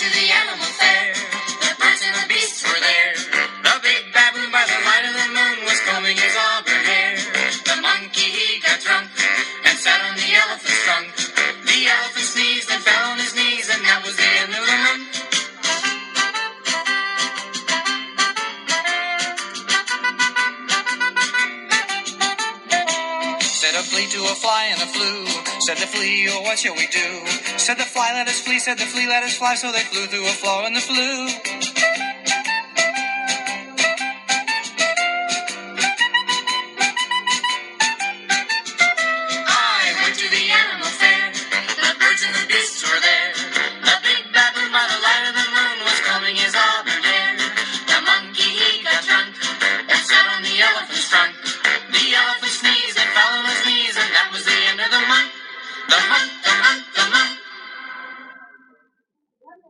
to the animal fair. The birds and the beasts were there. The big baboon by the light of the moon was combing his own. A flea to a fly and the flue. Said the flea, oh, what shall we do? Said the fly, let us flee. Said the flea, let us fly. So they flew through a flaw in the flue.